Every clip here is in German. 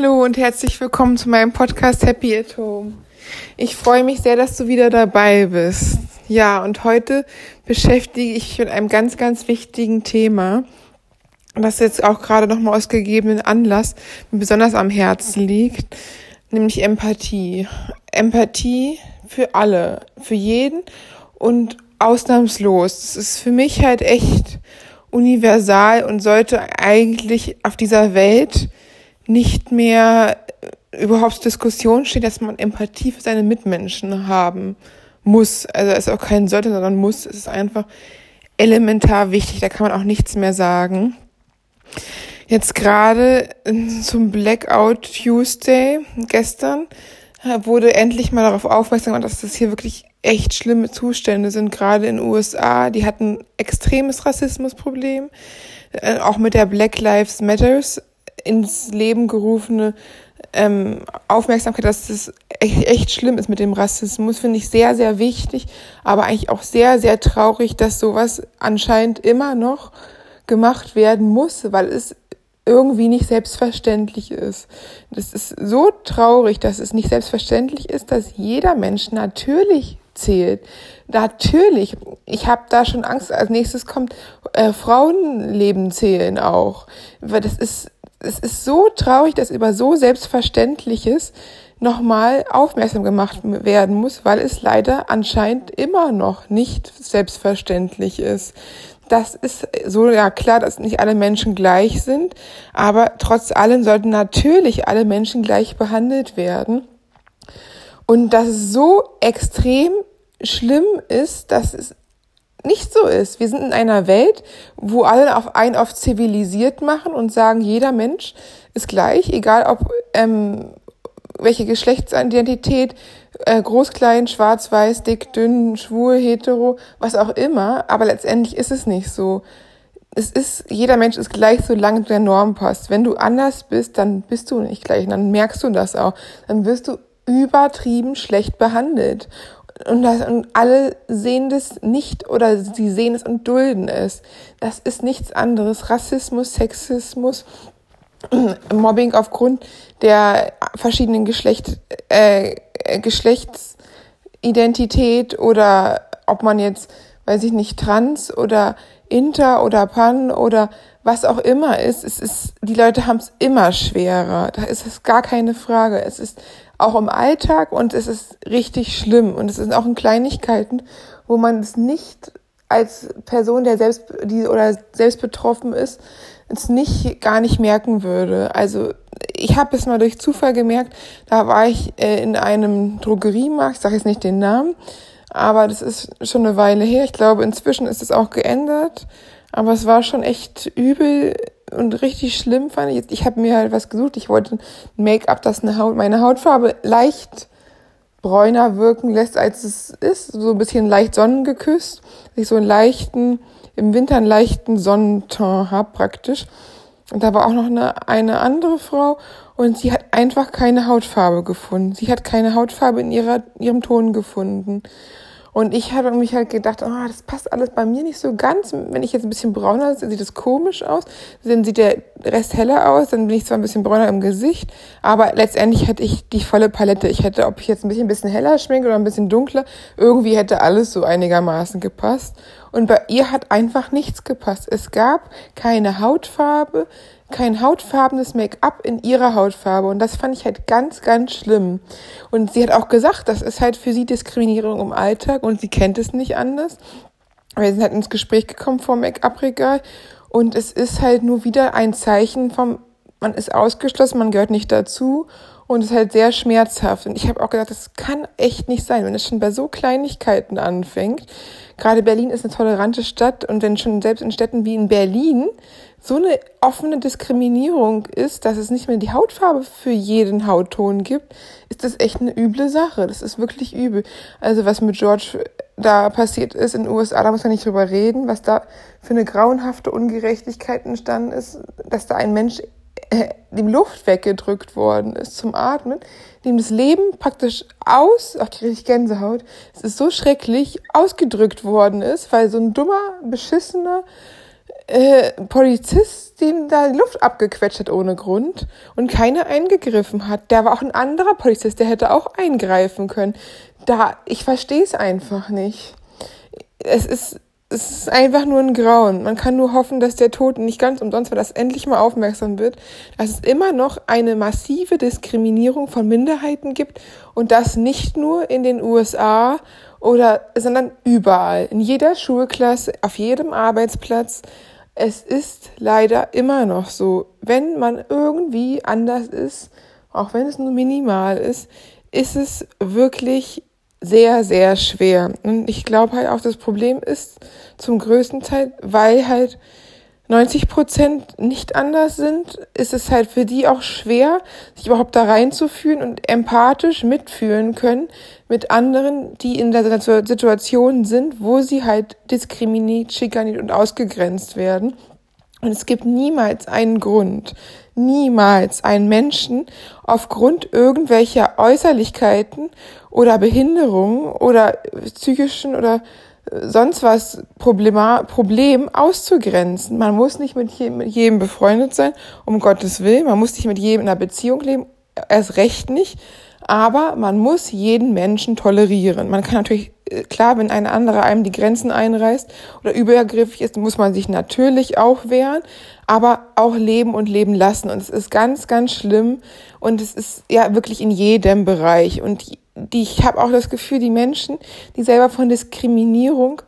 Hallo und herzlich willkommen zu meinem Podcast Happy at Home. Ich freue mich sehr, dass du wieder dabei bist. Ja, und heute beschäftige ich mich mit einem ganz, ganz wichtigen Thema, das jetzt auch gerade nochmal aus gegebenen Anlass mir besonders am Herzen liegt, nämlich Empathie. Empathie für alle, für jeden und ausnahmslos. Das ist für mich halt echt universal und sollte eigentlich auf dieser Welt nicht mehr überhaupt zur Diskussion steht, dass man Empathie für seine Mitmenschen haben muss. Also es ist auch kein sollte, sondern muss. Es ist einfach elementar wichtig. Da kann man auch nichts mehr sagen. Jetzt gerade zum Blackout Tuesday gestern wurde endlich mal darauf aufmerksam dass das hier wirklich echt schlimme Zustände sind, gerade in den USA. Die hatten extremes Rassismusproblem, äh, auch mit der Black Lives Matters ins Leben gerufene ähm, Aufmerksamkeit, dass das echt, echt schlimm ist mit dem Rassismus, finde ich sehr, sehr wichtig, aber eigentlich auch sehr, sehr traurig, dass sowas anscheinend immer noch gemacht werden muss, weil es irgendwie nicht selbstverständlich ist. Das ist so traurig, dass es nicht selbstverständlich ist, dass jeder Mensch natürlich zählt. Natürlich, ich habe da schon Angst, als nächstes kommt äh, Frauenleben zählen auch. Weil das ist es ist so traurig, dass über so Selbstverständliches nochmal aufmerksam gemacht werden muss, weil es leider anscheinend immer noch nicht selbstverständlich ist. Das ist so ja klar, dass nicht alle Menschen gleich sind, aber trotz allem sollten natürlich alle Menschen gleich behandelt werden. Und dass es so extrem schlimm ist, dass es nicht so ist. Wir sind in einer Welt, wo alle auf ein auf zivilisiert machen und sagen, jeder Mensch ist gleich, egal ob ähm, welche Geschlechtsidentität, äh, groß, klein, schwarz, weiß, dick, dünn, schwul, hetero, was auch immer. Aber letztendlich ist es nicht so. Es ist, jeder Mensch ist gleich, solange du der Norm passt. Wenn du anders bist, dann bist du nicht gleich. Und dann merkst du das auch. Dann wirst du übertrieben schlecht behandelt. Und, das, und alle sehen das nicht oder sie sehen es und dulden es. Das ist nichts anderes. Rassismus, Sexismus, Mobbing aufgrund der verschiedenen Geschlecht, äh, Geschlechtsidentität oder ob man jetzt, weiß ich nicht, trans oder inter oder pan oder was auch immer ist, es ist, die Leute haben es immer schwerer. Da ist es gar keine Frage. Es ist auch im Alltag und es ist richtig schlimm und es ist auch in Kleinigkeiten, wo man es nicht als Person, der selbst die oder selbst betroffen ist, es nicht gar nicht merken würde. Also ich habe es mal durch Zufall gemerkt. Da war ich äh, in einem Drogeriemarkt, ich sage jetzt nicht den Namen, aber das ist schon eine Weile her. Ich glaube, inzwischen ist es auch geändert. Aber es war schon echt übel und richtig schlimm fand ich. Ich habe mir halt was gesucht. Ich wollte ein Make-up, das eine Haut, meine Hautfarbe leicht bräuner wirken lässt, als es ist. So ein bisschen leicht sonnengeküsst. Dass ich so einen leichten, im Winter einen leichten Sonnenton habe praktisch. Und da war auch noch eine, eine andere Frau und sie hat einfach keine Hautfarbe gefunden. Sie hat keine Hautfarbe in ihrer, ihrem Ton gefunden. Und ich habe mich halt gedacht, oh, das passt alles bei mir nicht so ganz. Wenn ich jetzt ein bisschen brauner sieht das komisch aus. Dann sieht der Rest heller aus. Dann bin ich zwar ein bisschen brauner im Gesicht, aber letztendlich hätte ich die volle Palette. Ich hätte, ob ich jetzt ein bisschen, ein bisschen heller schminke oder ein bisschen dunkler, irgendwie hätte alles so einigermaßen gepasst. Und bei ihr hat einfach nichts gepasst. Es gab keine Hautfarbe, kein hautfarbenes Make-up in ihrer Hautfarbe. Und das fand ich halt ganz, ganz schlimm. Und sie hat auch gesagt, das ist halt für sie Diskriminierung im Alltag und sie kennt es nicht anders. Wir sind halt ins Gespräch gekommen vom Make-up-Regal und es ist halt nur wieder ein Zeichen vom, man ist ausgeschlossen, man gehört nicht dazu und es ist halt sehr schmerzhaft. Und ich habe auch gedacht, das kann echt nicht sein, wenn es schon bei so Kleinigkeiten anfängt. Gerade Berlin ist eine tolerante Stadt und wenn schon selbst in Städten wie in Berlin so eine offene Diskriminierung ist, dass es nicht mehr die Hautfarbe für jeden Hautton gibt, ist das echt eine üble Sache. Das ist wirklich übel. Also was mit George da passiert ist in den USA, da muss man nicht drüber reden, was da für eine grauenhafte Ungerechtigkeit entstanden ist, dass da ein Mensch äh, dem Luft weggedrückt worden ist zum Atmen, dem das Leben praktisch aus, ach, die richtig Gänsehaut, es ist so schrecklich, ausgedrückt worden ist, weil so ein dummer, beschissener äh, Polizist dem da die Luft abgequetscht hat ohne Grund und keiner eingegriffen hat. Der war auch ein anderer Polizist, der hätte auch eingreifen können. Da, ich verstehe es einfach nicht. Es ist, es ist einfach nur ein Grauen. Man kann nur hoffen, dass der Tod nicht ganz umsonst war, dass endlich mal aufmerksam wird, dass es immer noch eine massive Diskriminierung von Minderheiten gibt und das nicht nur in den USA oder, sondern überall, in jeder Schulklasse, auf jedem Arbeitsplatz. Es ist leider immer noch so, wenn man irgendwie anders ist, auch wenn es nur minimal ist, ist es wirklich sehr, sehr schwer. Und ich glaube halt auch, das Problem ist zum größten Teil, weil halt 90 Prozent nicht anders sind, ist es halt für die auch schwer, sich überhaupt da reinzufühlen und empathisch mitfühlen können mit anderen, die in der Situation sind, wo sie halt diskriminiert, schikaniert und ausgegrenzt werden. Und es gibt niemals einen Grund, niemals einen Menschen aufgrund irgendwelcher Äußerlichkeiten oder Behinderungen oder psychischen oder sonst was Problema Problem auszugrenzen. Man muss nicht mit jedem, befreundet sein, um Gottes Willen. Man muss nicht mit jedem in einer Beziehung leben, erst recht nicht. Aber man muss jeden Menschen tolerieren. Man kann natürlich, äh, klar, wenn ein anderer einem die Grenzen einreißt oder übergriffig ist, muss man sich natürlich auch wehren, aber auch leben und leben lassen. Und es ist ganz, ganz schlimm. Und es ist ja wirklich in jedem Bereich. Und die, ich habe auch das Gefühl, die Menschen, die selber von Diskriminierung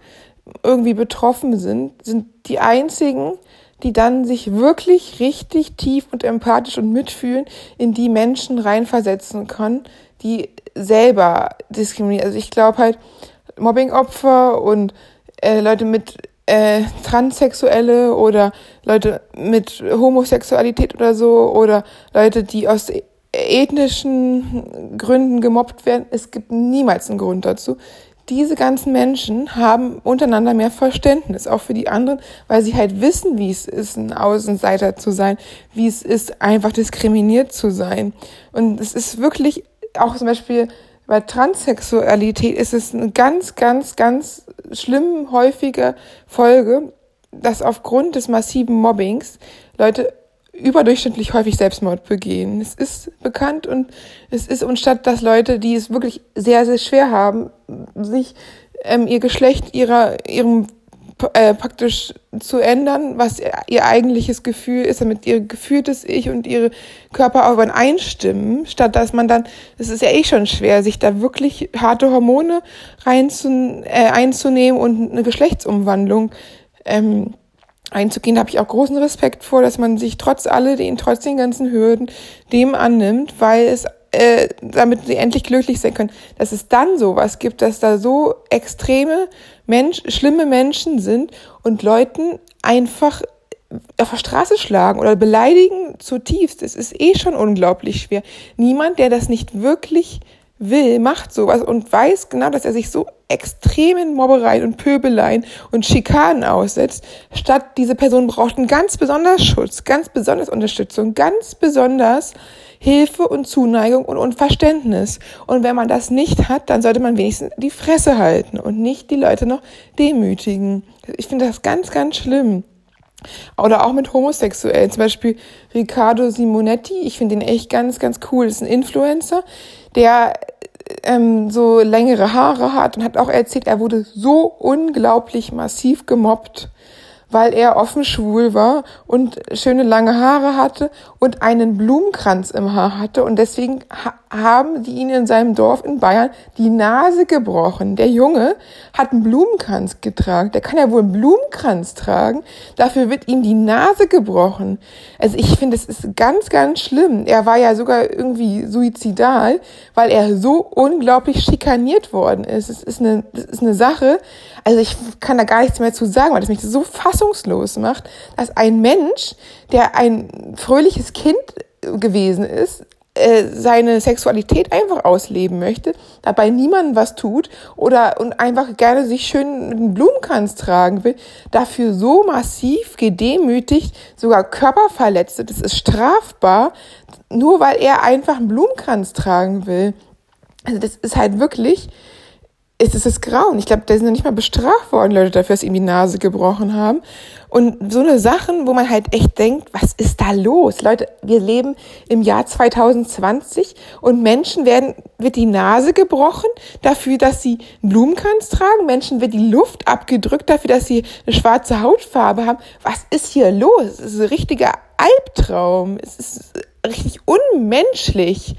irgendwie betroffen sind, sind die einzigen, die dann sich wirklich richtig tief und empathisch und mitfühlen, in die Menschen reinversetzen können, die selber diskriminieren. Also ich glaube halt, Mobbingopfer und äh, Leute mit äh, Transsexuelle oder Leute mit Homosexualität oder so oder Leute, die aus ethnischen Gründen gemobbt werden. Es gibt niemals einen Grund dazu. Diese ganzen Menschen haben untereinander mehr Verständnis, auch für die anderen, weil sie halt wissen, wie es ist, ein Außenseiter zu sein, wie es ist, einfach diskriminiert zu sein. Und es ist wirklich auch zum Beispiel bei Transsexualität ist es eine ganz, ganz, ganz schlimm häufige Folge, dass aufgrund des massiven Mobbings Leute überdurchschnittlich häufig Selbstmord begehen. Es ist bekannt und es ist, und statt dass Leute, die es wirklich sehr, sehr schwer haben, sich ähm, ihr Geschlecht ihrer, ihrem äh, praktisch zu ändern, was ihr eigentliches Gefühl ist, damit ihr gefühltes Ich und ihre Körper auch einstimmen, statt dass man dann, es ist ja eh schon schwer, sich da wirklich harte Hormone rein zu, äh, einzunehmen und eine Geschlechtsumwandlung ähm, einzugehen. Da habe ich auch großen Respekt vor, dass man sich trotz alledem, trotz den ganzen Hürden, dem annimmt, weil es äh, damit sie endlich glücklich sein können, dass es dann sowas gibt, dass da so extreme Mensch, schlimme Menschen sind und Leuten einfach auf der Straße schlagen oder beleidigen zutiefst. Es ist eh schon unglaublich schwer. Niemand, der das nicht wirklich will, macht sowas und weiß genau, dass er sich so extremen Mobbereien und Pöbeleien und Schikanen aussetzt, statt diese Person braucht einen ganz besonders Schutz, ganz besonders Unterstützung, ganz besonders Hilfe und Zuneigung und, und Verständnis. Und wenn man das nicht hat, dann sollte man wenigstens die Fresse halten und nicht die Leute noch demütigen. Ich finde das ganz, ganz schlimm. Oder auch mit Homosexuellen. Zum Beispiel Riccardo Simonetti. Ich finde ihn echt ganz, ganz cool. Das ist ein Influencer, der ähm, so längere Haare hat und hat auch erzählt, er wurde so unglaublich massiv gemobbt weil er offen schwul war und schöne lange Haare hatte und einen Blumenkranz im Haar hatte. Und deswegen ha haben die ihn in seinem Dorf in Bayern die Nase gebrochen. Der Junge hat einen Blumenkranz getragen. Der kann ja wohl einen Blumenkranz tragen. Dafür wird ihm die Nase gebrochen. Also ich finde, es ist ganz, ganz schlimm. Er war ja sogar irgendwie suizidal, weil er so unglaublich schikaniert worden ist. Es ist eine, das ist eine Sache. Also ich kann da gar nichts mehr zu sagen, weil das mich so fassungslos fassungslos macht, dass ein Mensch, der ein fröhliches Kind gewesen ist, äh, seine Sexualität einfach ausleben möchte, dabei niemandem was tut oder und einfach gerne sich schön mit einem Blumenkranz tragen will, dafür so massiv gedemütigt, sogar körperverletzt, das ist strafbar, nur weil er einfach einen Blumenkranz tragen will. Also das ist halt wirklich ist es das Grauen. Ich glaube, da sind noch nicht mal bestraft worden, Leute, dafür, dass sie ihm die Nase gebrochen haben. Und so eine Sachen, wo man halt echt denkt, was ist da los? Leute, wir leben im Jahr 2020 und Menschen werden, wird die Nase gebrochen dafür, dass sie Blumenkranz tragen. Menschen wird die Luft abgedrückt dafür, dass sie eine schwarze Hautfarbe haben. Was ist hier los? Es ist ein richtiger Albtraum. Es ist richtig unmenschlich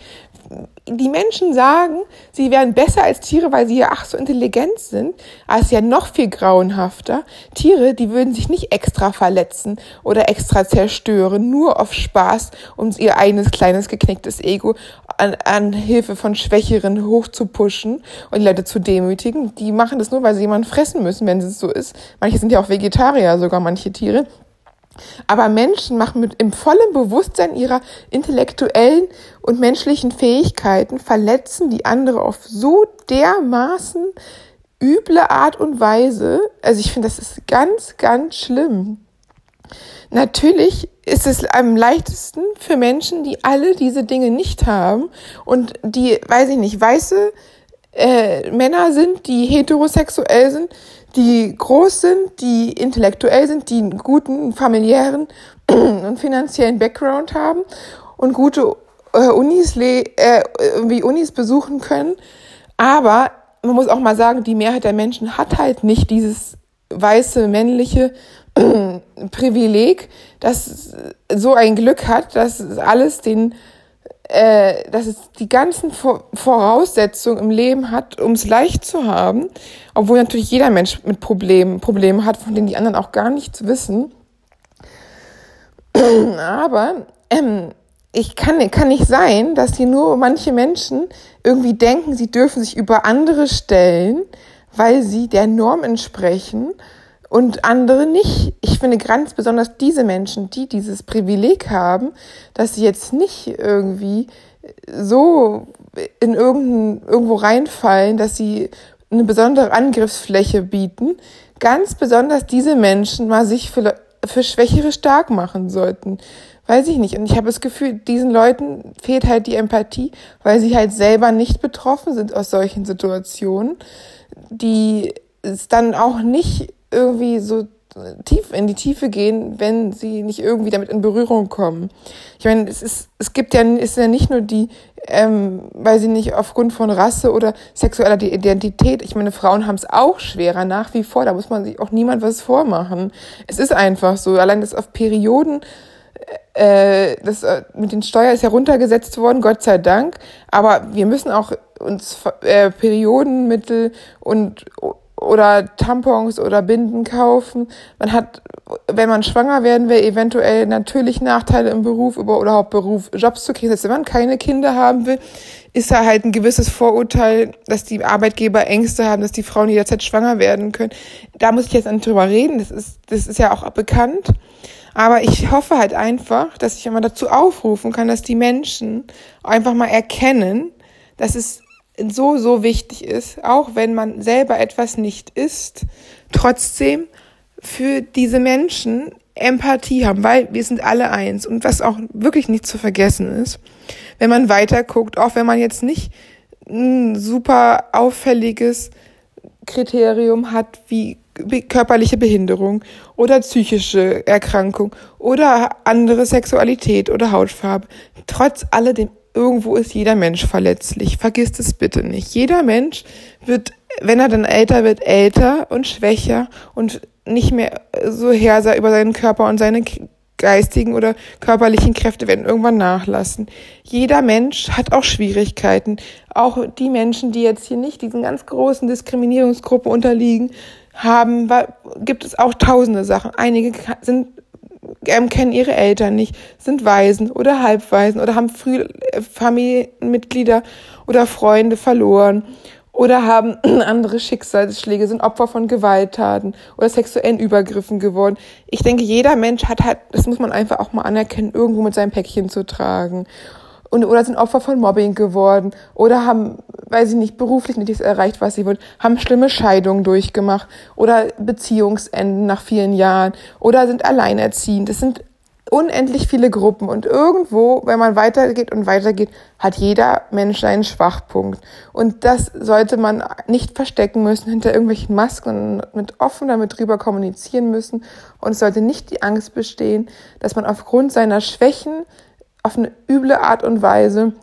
die Menschen sagen, sie wären besser als Tiere, weil sie ja ach so intelligent sind, ist ja noch viel grauenhafter. Tiere, die würden sich nicht extra verletzen oder extra zerstören, nur auf Spaß, um ihr eigenes kleines geknicktes Ego an, an Hilfe von Schwächeren hochzupuschen und die Leute zu demütigen. Die machen das nur, weil sie jemanden fressen müssen, wenn es so ist. Manche sind ja auch Vegetarier, sogar manche Tiere. Aber Menschen machen mit im vollen Bewusstsein ihrer intellektuellen und menschlichen Fähigkeiten, verletzen die andere auf so dermaßen üble Art und Weise. Also ich finde, das ist ganz, ganz schlimm. Natürlich ist es am leichtesten für Menschen, die alle diese Dinge nicht haben und die, weiß ich nicht, weiße äh, Männer sind, die heterosexuell sind, die groß sind, die intellektuell sind, die einen guten familiären und finanziellen Background haben und gute äh, Unis, äh, wie Unis besuchen können. Aber man muss auch mal sagen, die Mehrheit der Menschen hat halt nicht dieses weiße männliche Privileg, das so ein Glück hat, dass alles den äh, dass es die ganzen Voraussetzungen im Leben hat, um es leicht zu haben, obwohl natürlich jeder Mensch mit Problemen Probleme hat, von denen die anderen auch gar nichts wissen. Aber ähm, ich kann, kann nicht sein, dass hier nur manche Menschen irgendwie denken, sie dürfen sich über andere stellen, weil sie der Norm entsprechen und andere nicht. Ich finde ganz besonders diese Menschen, die dieses Privileg haben, dass sie jetzt nicht irgendwie so in irgendein, irgendwo reinfallen, dass sie eine besondere Angriffsfläche bieten, ganz besonders diese Menschen mal sich für, für Schwächere stark machen sollten. Weiß ich nicht. Und ich habe das Gefühl, diesen Leuten fehlt halt die Empathie, weil sie halt selber nicht betroffen sind aus solchen Situationen, die es dann auch nicht irgendwie so tief in die Tiefe gehen, wenn sie nicht irgendwie damit in Berührung kommen. Ich meine, es ist, es gibt ja, ist ja nicht nur die, ähm, weil sie nicht aufgrund von Rasse oder sexueller Identität. Ich meine, Frauen haben es auch schwerer nach wie vor. Da muss man sich auch niemand was vormachen. Es ist einfach so. Allein das auf Perioden äh, das äh, mit den Steuern ist ja runtergesetzt worden, Gott sei Dank. Aber wir müssen auch uns äh, Periodenmittel und oder Tampons oder Binden kaufen. Man hat, wenn man schwanger werden will, eventuell natürlich Nachteile im Beruf über überhaupt Beruf, Jobs zu kriegen. Selbst wenn man keine Kinder haben will, ist da halt ein gewisses Vorurteil, dass die Arbeitgeber Ängste haben, dass die Frauen jederzeit schwanger werden können. Da muss ich jetzt nicht drüber reden. Das ist, das ist ja auch bekannt. Aber ich hoffe halt einfach, dass ich immer dazu aufrufen kann, dass die Menschen einfach mal erkennen, dass es so, so wichtig ist, auch wenn man selber etwas nicht ist, trotzdem für diese Menschen Empathie haben, weil wir sind alle eins. Und was auch wirklich nicht zu vergessen ist, wenn man weiter guckt, auch wenn man jetzt nicht ein super auffälliges Kriterium hat wie körperliche Behinderung oder psychische Erkrankung oder andere Sexualität oder Hautfarbe. Trotz alledem irgendwo ist jeder Mensch verletzlich. Vergisst es bitte nicht. Jeder Mensch wird, wenn er dann älter wird, älter und schwächer und nicht mehr so herrscher über seinen Körper und seine geistigen oder körperlichen Kräfte werden irgendwann nachlassen. Jeder Mensch hat auch Schwierigkeiten. Auch die Menschen, die jetzt hier nicht diesen ganz großen Diskriminierungsgruppe unterliegen, haben, gibt es auch tausende Sachen. Einige sind ähm, kennen ihre Eltern nicht, sind Waisen oder Halbwaisen oder haben früh äh, Familienmitglieder oder Freunde verloren oder haben andere Schicksalsschläge, sind Opfer von Gewalttaten oder sexuellen Übergriffen geworden. Ich denke, jeder Mensch hat halt, das muss man einfach auch mal anerkennen, irgendwo mit seinem Päckchen zu tragen und, oder sind Opfer von Mobbing geworden oder haben, weiß ich nicht, beruflich nicht das erreicht, was sie wollen, haben schlimme Scheidungen durchgemacht oder Beziehungsenden nach vielen Jahren oder sind alleinerziehend. Das sind unendlich viele Gruppen und irgendwo, wenn man weitergeht und weitergeht, hat jeder Mensch einen Schwachpunkt. Und das sollte man nicht verstecken müssen hinter irgendwelchen Masken und mit offen damit drüber kommunizieren müssen. Und es sollte nicht die Angst bestehen, dass man aufgrund seiner Schwächen auf eine üble Art und Weise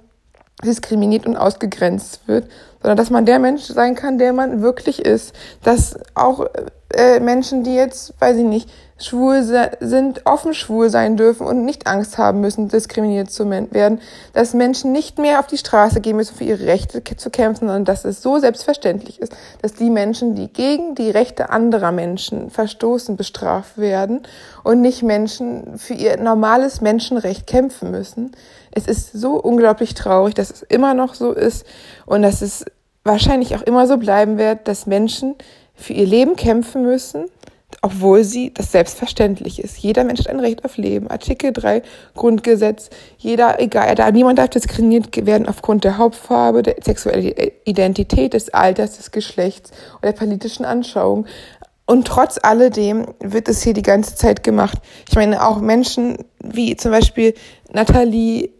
diskriminiert und ausgegrenzt wird, sondern dass man der Mensch sein kann, der man wirklich ist. Dass auch äh, Menschen, die jetzt, weiß ich nicht, schwul sind, offen schwul sein dürfen und nicht Angst haben müssen, diskriminiert zu werden, dass Menschen nicht mehr auf die Straße gehen müssen, für ihre Rechte zu kämpfen, sondern dass es so selbstverständlich ist, dass die Menschen, die gegen die Rechte anderer Menschen verstoßen, bestraft werden und nicht Menschen für ihr normales Menschenrecht kämpfen müssen. Es ist so unglaublich traurig, dass es immer noch so ist und dass es wahrscheinlich auch immer so bleiben wird, dass Menschen für ihr Leben kämpfen müssen, obwohl sie das selbstverständlich ist. Jeder Mensch hat ein Recht auf Leben. Artikel 3 Grundgesetz. Jeder, egal, da niemand darf diskriminiert werden aufgrund der Hauptfarbe, der sexuellen Identität, des Alters, des Geschlechts oder der politischen Anschauung. Und trotz alledem wird es hier die ganze Zeit gemacht. Ich meine, auch Menschen wie zum Beispiel Nathalie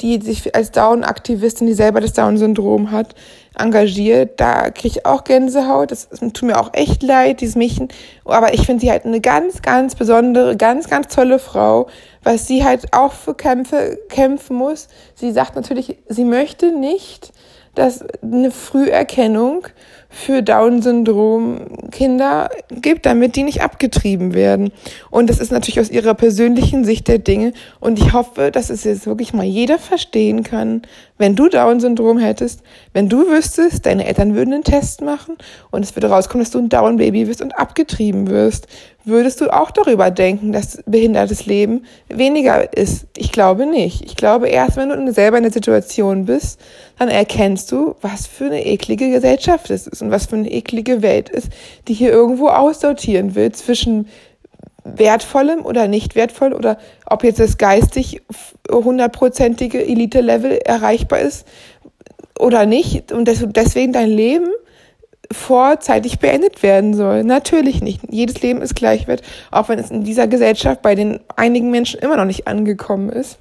die sich als Down-Aktivistin, die selber das Down-Syndrom hat, engagiert. Da kriege ich auch Gänsehaut. Das, das tut mir auch echt leid, dieses Mädchen. Aber ich finde sie halt eine ganz, ganz besondere, ganz, ganz tolle Frau, was sie halt auch für Kämpfe kämpfen muss. Sie sagt natürlich, sie möchte nicht, dass eine Früherkennung für Down-Syndrom Kinder gibt, damit die nicht abgetrieben werden. Und das ist natürlich aus ihrer persönlichen Sicht der Dinge. Und ich hoffe, dass es jetzt wirklich mal jeder verstehen kann, wenn du Down-Syndrom hättest, wenn du wüsstest, deine Eltern würden einen Test machen und es würde rauskommen, dass du ein Down-Baby wirst und abgetrieben wirst, würdest du auch darüber denken, dass behindertes Leben weniger ist? Ich glaube nicht. Ich glaube erst, wenn du selber in der Situation bist, dann erkennst du, was für eine eklige Gesellschaft es ist und was für eine eklige Welt ist, die hier irgendwo aussortieren will zwischen wertvollem oder nicht wertvoll oder ob jetzt das geistig hundertprozentige Elite-Level erreichbar ist oder nicht und deswegen dein Leben vorzeitig beendet werden soll. Natürlich nicht. Jedes Leben ist gleichwert, auch wenn es in dieser Gesellschaft bei den einigen Menschen immer noch nicht angekommen ist.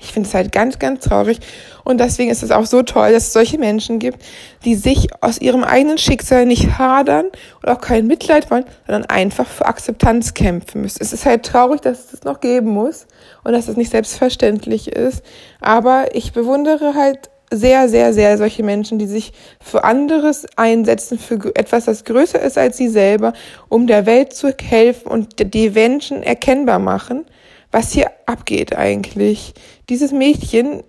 Ich finde es halt ganz, ganz traurig. Und deswegen ist es auch so toll, dass es solche Menschen gibt, die sich aus ihrem eigenen Schicksal nicht hadern und auch kein Mitleid wollen, sondern einfach für Akzeptanz kämpfen müssen. Es ist halt traurig, dass es das noch geben muss und dass es nicht selbstverständlich ist. Aber ich bewundere halt sehr, sehr, sehr solche Menschen, die sich für anderes einsetzen, für etwas, das größer ist als sie selber, um der Welt zu helfen und die Menschen erkennbar machen, was hier abgeht eigentlich. Dieses Mädchen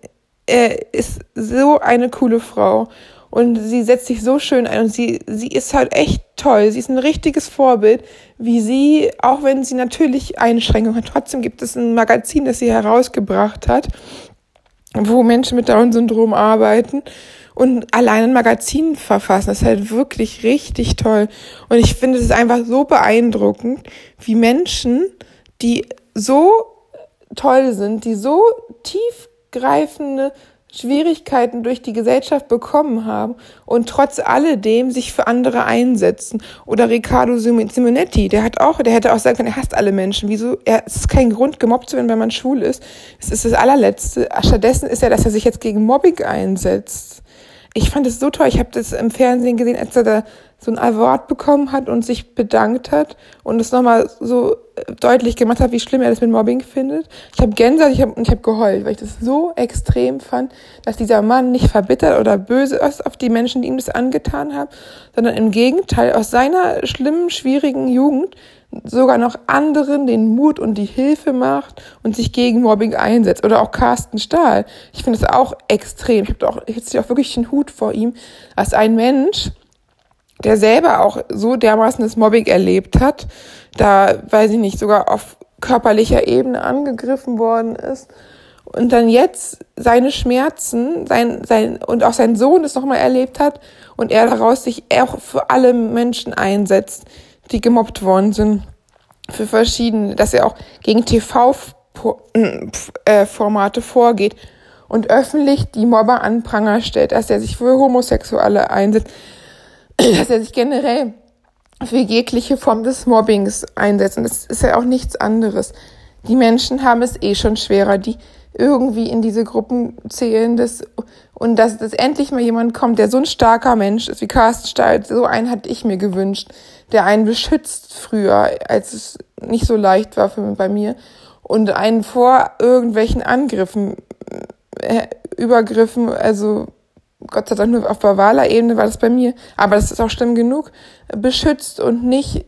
äh, ist so eine coole Frau und sie setzt sich so schön ein und sie, sie ist halt echt toll. Sie ist ein richtiges Vorbild, wie sie, auch wenn sie natürlich Einschränkungen hat, trotzdem gibt es ein Magazin, das sie herausgebracht hat, wo Menschen mit Down-Syndrom arbeiten und allein ein Magazin verfassen. Das ist halt wirklich richtig toll. Und ich finde es einfach so beeindruckend, wie Menschen, die so toll sind, die so tiefgreifende Schwierigkeiten durch die Gesellschaft bekommen haben und trotz alledem sich für andere einsetzen. Oder Riccardo Simonetti, der hat auch, der hätte auch sagen können, er hasst alle Menschen. Wieso? Er, es ist kein Grund, gemobbt zu werden, wenn man schwul ist. Es ist das allerletzte. Stattdessen ist er, dass er sich jetzt gegen Mobbing einsetzt. Ich fand es so toll. Ich habe das im Fernsehen gesehen, als er da so ein Award bekommen hat und sich bedankt hat und es nochmal so deutlich gemacht hat, wie schlimm er das mit Mobbing findet. Ich habe Gänsehaut, ich habe ich hab geheult, weil ich das so extrem fand, dass dieser Mann nicht verbittert oder böse ist auf die Menschen, die ihm das angetan haben, sondern im Gegenteil aus seiner schlimmen, schwierigen Jugend sogar noch anderen den Mut und die Hilfe macht und sich gegen Mobbing einsetzt. Oder auch Carsten Stahl. Ich finde das auch extrem. Ich habe auch, jetzt auch wirklich den Hut vor ihm, als ein Mensch, der selber auch so dermaßen das Mobbing erlebt hat, da, weiß ich nicht, sogar auf körperlicher Ebene angegriffen worden ist. Und dann jetzt seine Schmerzen sein, sein, und auch sein Sohn es nochmal erlebt hat und er daraus sich auch für alle Menschen einsetzt, die gemobbt worden sind, für verschiedene, dass er auch gegen TV-Formate vorgeht und öffentlich die Mobber an Pranger stellt, dass er sich für Homosexuelle einsetzt, dass er sich generell für jegliche Form des Mobbings einsetzt. Und das ist ja auch nichts anderes. Die Menschen haben es eh schon schwerer, die irgendwie in diese Gruppen zählen, das, und dass, dass endlich mal jemand kommt, der so ein starker Mensch ist wie Carsten Stalt, so einen hatte ich mir gewünscht, der einen beschützt früher, als es nicht so leicht war für, bei mir und einen vor irgendwelchen Angriffen, äh, Übergriffen, also Gott sei Dank nur auf verbaler Ebene war das bei mir, aber das ist auch schlimm genug, beschützt und nicht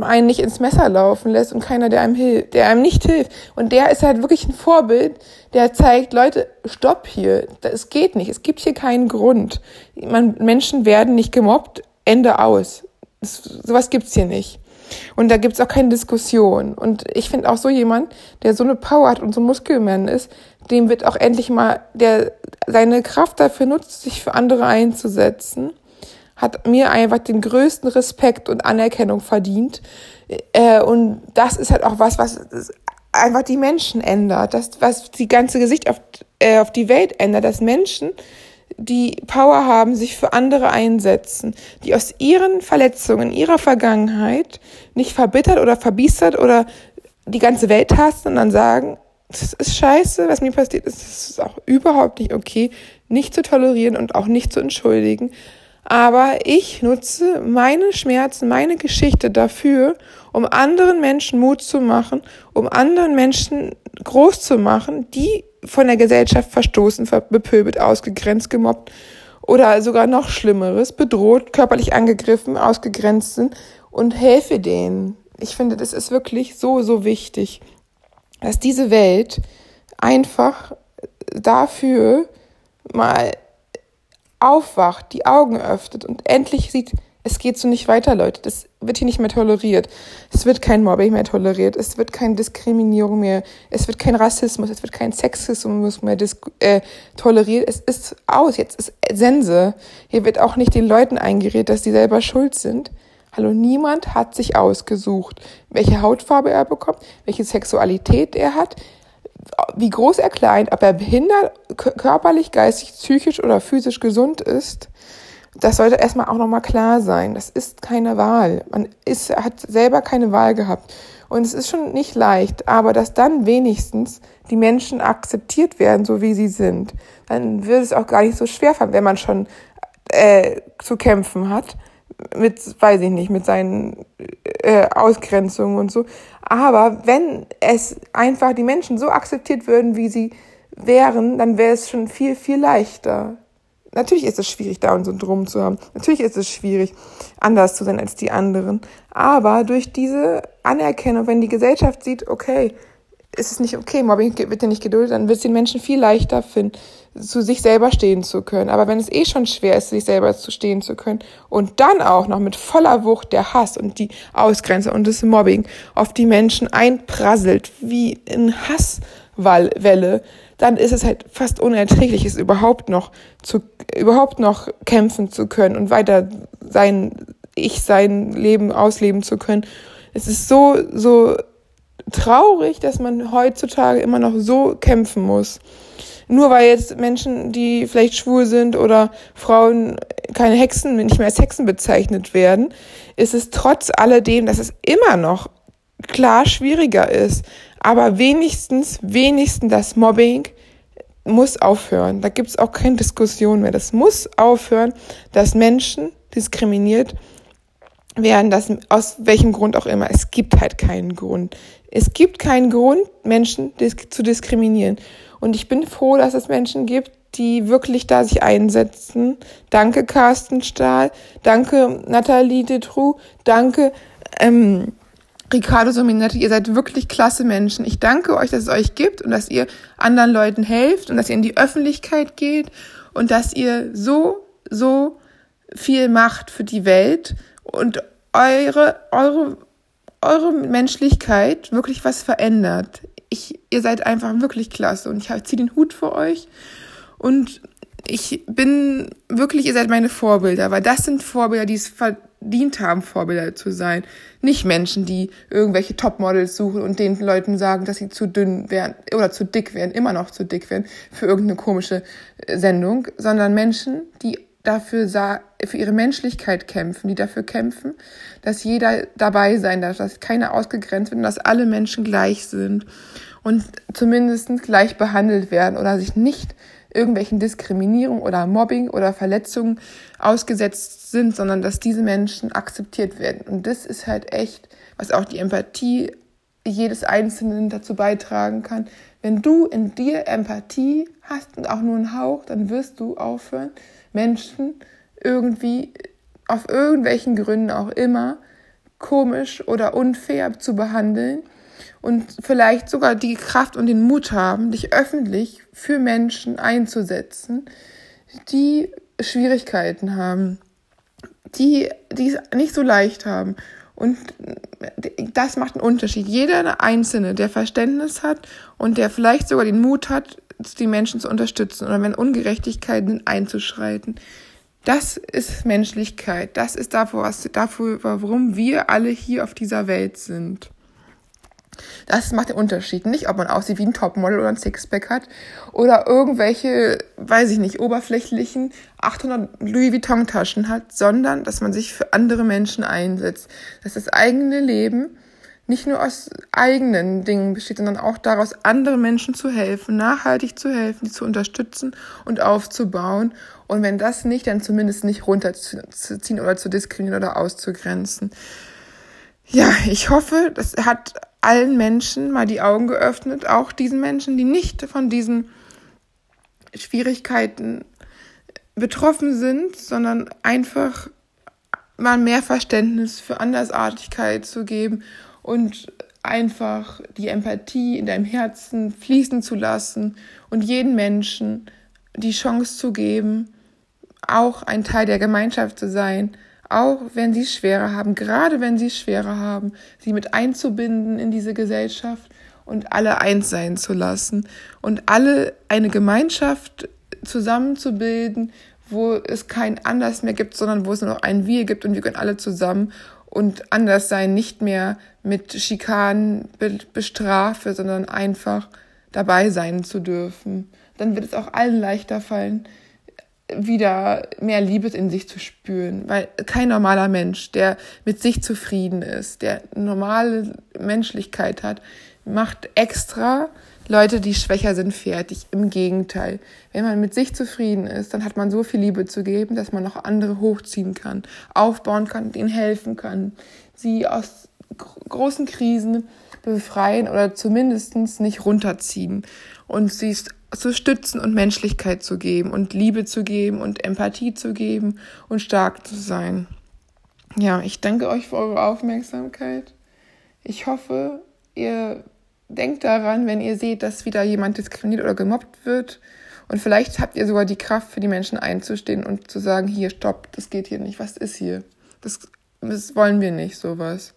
einen nicht ins Messer laufen lässt und keiner, der einem hilft, der einem nicht hilft. Und der ist halt wirklich ein Vorbild, der zeigt, Leute, stopp hier, es geht nicht, es gibt hier keinen Grund. Man, Menschen werden nicht gemobbt, Ende aus. Das, sowas gibt's hier nicht. Und da gibt's auch keine Diskussion. Und ich finde auch so jemand, der so eine Power hat und so Muskelmann ist, dem wird auch endlich mal, der seine Kraft dafür nutzt, sich für andere einzusetzen, hat mir einfach den größten Respekt und Anerkennung verdient. Äh, und das ist halt auch was, was einfach die Menschen ändert, das, was die ganze Gesicht auf, äh, auf die Welt ändert, dass Menschen die Power haben, sich für andere einsetzen, die aus ihren Verletzungen, ihrer Vergangenheit nicht verbittert oder verbiestert oder die ganze Welt hassen und dann sagen, das ist scheiße, was mir passiert ist, das ist auch überhaupt nicht okay, nicht zu tolerieren und auch nicht zu entschuldigen. Aber ich nutze meine Schmerzen, meine Geschichte dafür, um anderen Menschen Mut zu machen, um anderen Menschen groß zu machen, die von der Gesellschaft verstoßen, bepöbelt, ausgegrenzt, gemobbt oder sogar noch Schlimmeres, bedroht, körperlich angegriffen, ausgegrenzt sind und helfe denen. Ich finde, das ist wirklich so, so wichtig, dass diese Welt einfach dafür mal aufwacht, die Augen öffnet und endlich sieht, es geht so nicht weiter, Leute. Das wird hier nicht mehr toleriert. Es wird kein Mobbing mehr toleriert. Es wird keine Diskriminierung mehr. Es wird kein Rassismus. Es wird kein Sexismus mehr äh, toleriert. Es ist aus. Jetzt ist Sense. Hier wird auch nicht den Leuten eingeredet, dass die selber schuld sind. Hallo, niemand hat sich ausgesucht, welche Hautfarbe er bekommt, welche Sexualität er hat, wie groß er klein, ob er behindert, körperlich, geistig, psychisch oder physisch gesund ist. Das sollte erstmal auch nochmal klar sein. Das ist keine Wahl. Man ist, hat selber keine Wahl gehabt. Und es ist schon nicht leicht, aber dass dann wenigstens die Menschen akzeptiert werden, so wie sie sind, dann wird es auch gar nicht so schwer wenn man schon äh, zu kämpfen hat mit, weiß ich nicht, mit seinen äh, Ausgrenzungen und so. Aber wenn es einfach die Menschen so akzeptiert würden, wie sie wären, dann wäre es schon viel, viel leichter. Natürlich ist es schwierig, Down-Syndrom zu haben. Natürlich ist es schwierig, anders zu sein als die anderen. Aber durch diese Anerkennung, wenn die Gesellschaft sieht, okay, ist es nicht okay, Mobbing wird dir nicht geduldet, dann wird es den Menschen viel leichter finden, zu sich selber stehen zu können. Aber wenn es eh schon schwer ist, sich selber zu stehen zu können und dann auch noch mit voller Wucht der Hass und die Ausgrenze und das Mobbing auf die Menschen einprasselt, wie in Hasswelle, dann ist es halt fast unerträglich, es überhaupt noch zu, überhaupt noch kämpfen zu können und weiter sein, ich sein Leben ausleben zu können. Es ist so, so traurig, dass man heutzutage immer noch so kämpfen muss. Nur weil jetzt Menschen, die vielleicht schwul sind oder Frauen keine Hexen, nicht mehr als Hexen bezeichnet werden, ist es trotz alledem, dass es immer noch klar schwieriger ist. Aber wenigstens, wenigstens das Mobbing muss aufhören. Da gibt es auch keine Diskussion mehr. Das muss aufhören, dass Menschen diskriminiert werden, das aus welchem Grund auch immer. Es gibt halt keinen Grund. Es gibt keinen Grund, Menschen disk zu diskriminieren. Und ich bin froh, dass es Menschen gibt, die wirklich da sich einsetzen. Danke, Carsten Stahl. Danke, Nathalie Detrou. Danke, ähm, Riccardo Sominetti. Ihr seid wirklich klasse Menschen. Ich danke euch, dass es euch gibt und dass ihr anderen Leuten helft und dass ihr in die Öffentlichkeit geht und dass ihr so, so viel macht für die Welt und eure, eure eure Menschlichkeit wirklich was verändert. Ich, ihr seid einfach wirklich klasse und ich ziehe den Hut für euch und ich bin wirklich, ihr seid meine Vorbilder, weil das sind Vorbilder, die es verdient haben, Vorbilder zu sein. Nicht Menschen, die irgendwelche Topmodels suchen und den Leuten sagen, dass sie zu dünn wären oder zu dick wären, immer noch zu dick wären für irgendeine komische Sendung, sondern Menschen, die dafür für ihre Menschlichkeit kämpfen, die dafür kämpfen, dass jeder dabei sein darf, dass keiner ausgegrenzt wird und dass alle Menschen gleich sind und zumindest gleich behandelt werden oder sich nicht irgendwelchen Diskriminierung oder Mobbing oder Verletzungen ausgesetzt sind, sondern dass diese Menschen akzeptiert werden. Und das ist halt echt, was auch die Empathie jedes Einzelnen dazu beitragen kann. Wenn du in dir Empathie hast und auch nur einen Hauch, dann wirst du aufhören, Menschen irgendwie auf irgendwelchen Gründen auch immer komisch oder unfair zu behandeln und vielleicht sogar die Kraft und den Mut haben, dich öffentlich für Menschen einzusetzen, die Schwierigkeiten haben, die, die es nicht so leicht haben. Und das macht einen Unterschied. Jeder Einzelne, der Verständnis hat und der vielleicht sogar den Mut hat, die Menschen zu unterstützen oder wenn Ungerechtigkeiten einzuschreiten. Das ist Menschlichkeit. Das ist dafür, was, dafür, warum wir alle hier auf dieser Welt sind. Das macht den Unterschied. Nicht, ob man aussieht wie ein Topmodel oder ein Sixpack hat oder irgendwelche, weiß ich nicht, oberflächlichen 800 Louis Vuitton Taschen hat, sondern dass man sich für andere Menschen einsetzt. Dass das eigene Leben nicht nur aus eigenen Dingen besteht, sondern auch daraus, anderen Menschen zu helfen, nachhaltig zu helfen, die zu unterstützen und aufzubauen. Und wenn das nicht, dann zumindest nicht runterzuziehen oder zu diskriminieren oder auszugrenzen. Ja, ich hoffe, das hat allen Menschen mal die Augen geöffnet, auch diesen Menschen, die nicht von diesen Schwierigkeiten betroffen sind, sondern einfach mal mehr Verständnis für Andersartigkeit zu geben und einfach die Empathie in deinem Herzen fließen zu lassen und jeden Menschen die Chance zu geben, auch ein Teil der Gemeinschaft zu sein, auch wenn sie es schwerer haben, gerade wenn sie es schwerer haben, sie mit einzubinden in diese Gesellschaft und alle eins sein zu lassen und alle eine Gemeinschaft zusammenzubilden, wo es kein Anders mehr gibt, sondern wo es nur noch ein Wir gibt und wir können alle zusammen und anders sein nicht mehr mit Schikanen bestrafe, sondern einfach dabei sein zu dürfen. Dann wird es auch allen leichter fallen, wieder mehr Liebe in sich zu spüren, weil kein normaler Mensch, der mit sich zufrieden ist, der normale Menschlichkeit hat, macht extra Leute, die schwächer sind, fertig. Im Gegenteil. Wenn man mit sich zufrieden ist, dann hat man so viel Liebe zu geben, dass man noch andere hochziehen kann, aufbauen kann, ihnen helfen kann, sie aus großen Krisen befreien oder zumindest nicht runterziehen und sie zu stützen und Menschlichkeit zu geben und Liebe zu geben und Empathie zu geben und stark zu sein. Ja, ich danke euch für eure Aufmerksamkeit. Ich hoffe, ihr denkt daran, wenn ihr seht, dass wieder jemand diskriminiert oder gemobbt wird. Und vielleicht habt ihr sogar die Kraft, für die Menschen einzustehen und zu sagen, hier, stopp, das geht hier nicht. Was ist hier? Das, das wollen wir nicht, sowas.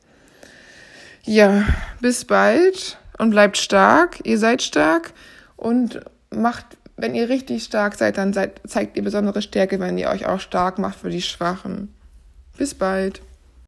Ja, bis bald und bleibt stark. Ihr seid stark und macht, wenn ihr richtig stark seid, dann seid, zeigt ihr besondere Stärke, wenn ihr euch auch stark macht für die Schwachen. Bis bald.